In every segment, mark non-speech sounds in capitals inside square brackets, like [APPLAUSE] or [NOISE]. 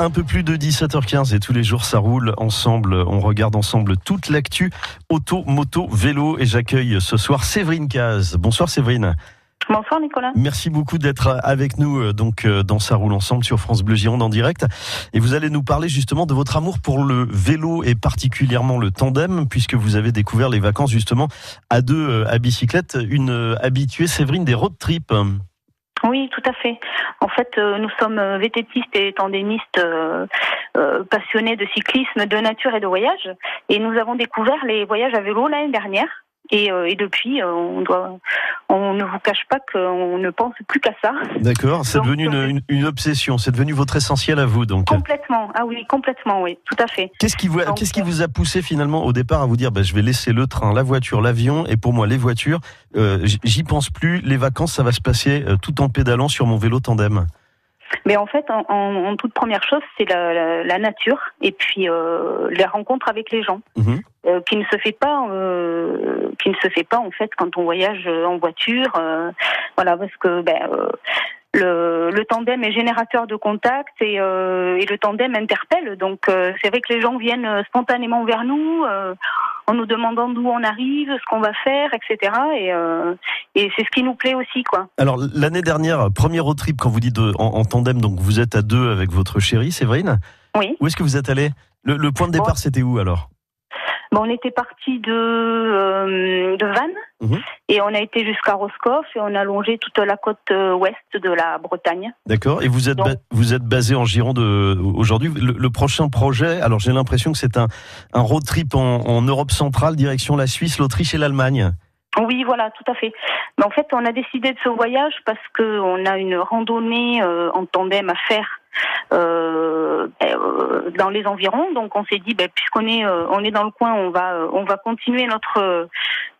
Un peu plus de 17h15 et tous les jours ça roule ensemble. On regarde ensemble toute l'actu auto, moto, vélo et j'accueille ce soir Séverine Caz. Bonsoir Séverine. Bonsoir Nicolas. Merci beaucoup d'être avec nous euh, donc euh, dans Ça roule ensemble sur France Bleu Gironde en direct. Et vous allez nous parler justement de votre amour pour le vélo et particulièrement le tandem puisque vous avez découvert les vacances justement à deux euh, à bicyclette. Une habituée Séverine des road trips. Oui, tout à fait. En fait, euh, nous sommes euh, vététistes et tandémistes euh, passionnés de cyclisme, de nature et de voyage. Et nous avons découvert les voyages à vélo l'année dernière. Et, et, depuis, on doit, on ne vous cache pas qu'on ne pense plus qu'à ça. D'accord, c'est devenu une, une, obsession, c'est devenu votre essentiel à vous, donc. Complètement, ah oui, complètement, oui, tout à fait. Qu'est-ce qui vous, qu'est-ce qui vous a poussé finalement au départ à vous dire, bah, je vais laisser le train, la voiture, l'avion, et pour moi les voitures, euh, j'y pense plus. Les vacances, ça va se passer tout en pédalant sur mon vélo tandem? Mais en fait, en, en, toute première chose, c'est la, la, la, nature et puis euh, les rencontres avec les gens, mmh. Euh, qui ne se fait pas, euh, qui ne se fait pas en fait quand on voyage en voiture. Euh, voilà, parce que ben, euh, le, le, tandem est générateur de contacts et, et le tandem interpelle. Donc c'est vrai que les gens viennent spontanément vers nous en nous demandant d'où on arrive, ce qu'on va faire, etc. Et, euh, et c'est ce qui nous plaît aussi, quoi. Alors l'année dernière, premier road trip, quand vous dites en, en, tandem, donc vous êtes à deux avec votre chérie, Séverine. Oui. Où est-ce que vous êtes allé le, le, point de départ, c'était où alors? Bon, on était parti de, euh, de Vannes mmh. et on a été jusqu'à Roscoff et on a longé toute la côte euh, ouest de la Bretagne. D'accord. Et vous êtes Donc, vous êtes basé en Gironde euh, aujourd'hui. Le, le, prochain projet, alors j'ai l'impression que c'est un, un road trip en, en Europe centrale, direction la Suisse, l'Autriche et l'Allemagne. Oui, voilà, tout à fait. Mais en fait, on a décidé de ce voyage parce que on a une randonnée euh, en tandem à faire euh, dans les environs. Donc, on s'est dit, ben, puisqu'on est euh, on est dans le coin, on va on va continuer notre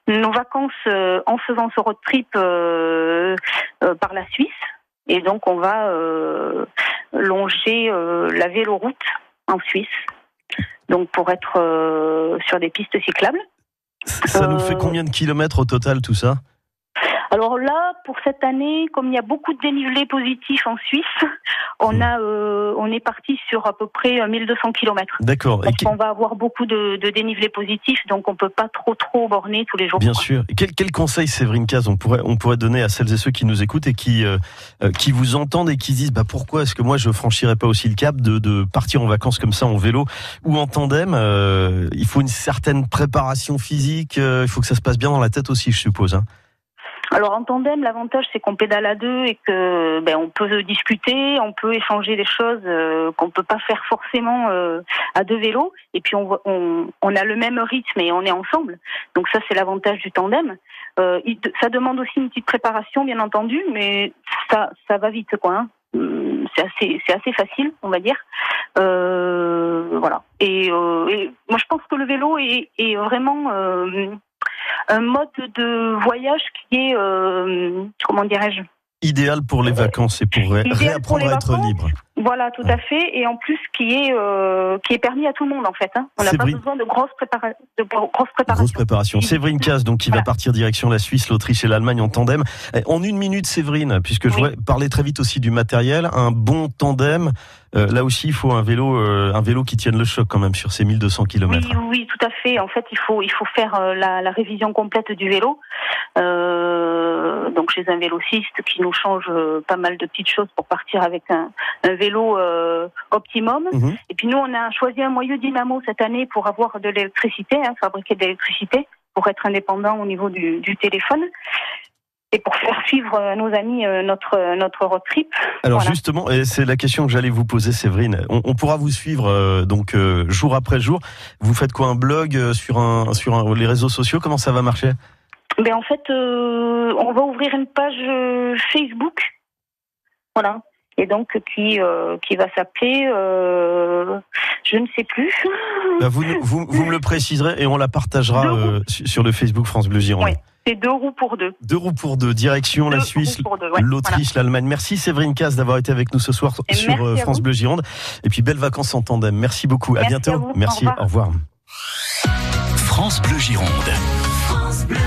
nos vacances en faisant ce road trip par la Suisse. Et donc, on va longer la véloroute en Suisse. Donc, pour être sur des pistes cyclables. Ça nous fait combien de kilomètres au total tout ça? Alors là, pour cette année, comme il y a beaucoup de dénivelé positif en Suisse, [LAUGHS] on a, euh, on est parti sur à peu près 1200 km. D'accord. Parce qu'on va avoir beaucoup de, de dénivelé positif, donc on peut pas trop trop borner tous les jours. Bien sûr. Quel, quel conseil, Séverine Caz, on pourrait, on pourrait donner à celles et ceux qui nous écoutent et qui, euh, qui vous entendent et qui disent, bah pourquoi est-ce que moi je franchirais pas aussi le cap de, de partir en vacances comme ça en vélo ou en tandem euh, Il faut une certaine préparation physique. Euh, il faut que ça se passe bien dans la tête aussi, je suppose. Hein. Alors en tandem, l'avantage c'est qu'on pédale à deux et que ben, on peut discuter, on peut échanger des choses euh, qu'on peut pas faire forcément euh, à deux vélos. Et puis on, on, on, a le même rythme et on est ensemble. Donc ça c'est l'avantage du tandem. Euh, ça demande aussi une petite préparation bien entendu, mais ça ça va vite quoi. Hein. C'est assez c'est assez facile on va dire. Euh, voilà. Et, et, moi je pense que le vélo est, est vraiment un mode de voyage qui est, euh, comment dirais-je Idéal pour les vacances et pour réapprendre à être libre. Voilà, tout à fait, et en plus qui est euh, qui est permis à tout le monde en fait. Hein. On n'a pas besoin de grosses, prépara de grosses préparations. Grosse préparation. Séverine Caz, donc qui voilà. va partir direction la Suisse, l'Autriche et l'Allemagne en tandem. En une minute, Séverine, puisque oui. je voudrais parler très vite aussi du matériel, un bon tandem. Euh, là aussi, il faut un vélo, euh, un vélo qui tienne le choc quand même sur ces 1200 km. Oui, oui, tout à fait. En fait, il faut il faut faire la, la, révision complète du vélo. Euh, donc chez un vélociste qui nous change pas mal de petites choses pour partir avec un, un vélo euh, optimum. Mmh. Et puis nous, on a choisi un moyeu dynamo cette année pour avoir de l'électricité, hein, fabriquer de l'électricité, pour être indépendant au niveau du, du, téléphone. Et pour faire suivre à nos amis euh, notre notre road trip. Alors voilà. justement, et c'est la question que j'allais vous poser, Séverine. On, on pourra vous suivre euh, donc euh, jour après jour. Vous faites quoi un blog euh, sur un sur un, les réseaux sociaux? Comment ça va marcher? Ben en fait, euh, on va ouvrir une page Facebook. Voilà et donc qui euh, qui va s'appeler euh, je ne sais plus. Bah vous, vous, vous me le préciserez et on la partagera euh, sur le Facebook France Bleu Gironde. Oui. C'est deux roues pour deux. Deux roues pour deux, direction deux la Suisse, ouais, l'Autriche, voilà. l'Allemagne. Merci Séverine Casse d'avoir été avec nous ce soir et sur euh, France Bleu Gironde. Et puis belles vacances en tandem. Merci beaucoup. Merci à bientôt. À merci. Au revoir. Au revoir. France Bleu Gironde. France Bleu.